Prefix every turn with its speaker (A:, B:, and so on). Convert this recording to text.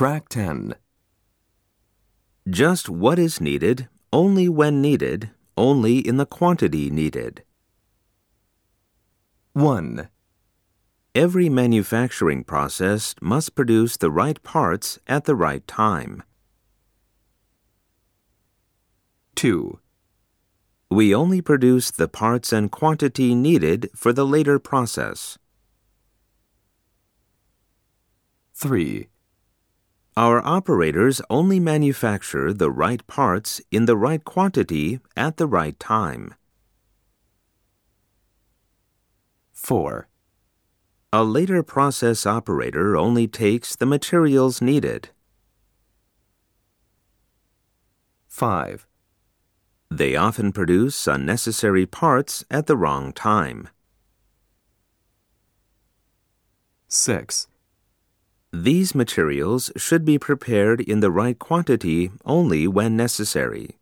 A: Track 10.
B: Just what is needed, only when needed, only in the quantity needed.
A: 1.
B: Every manufacturing process must produce the right parts at the right time.
A: 2.
B: We only produce the parts and quantity needed for the later process.
A: 3.
B: Our operators only manufacture the right parts in the right quantity at the right time.
A: 4.
B: A later process operator only takes the materials needed.
A: 5.
B: They often produce unnecessary parts at the wrong time.
A: 6.
B: These materials should be prepared in the right quantity only when necessary.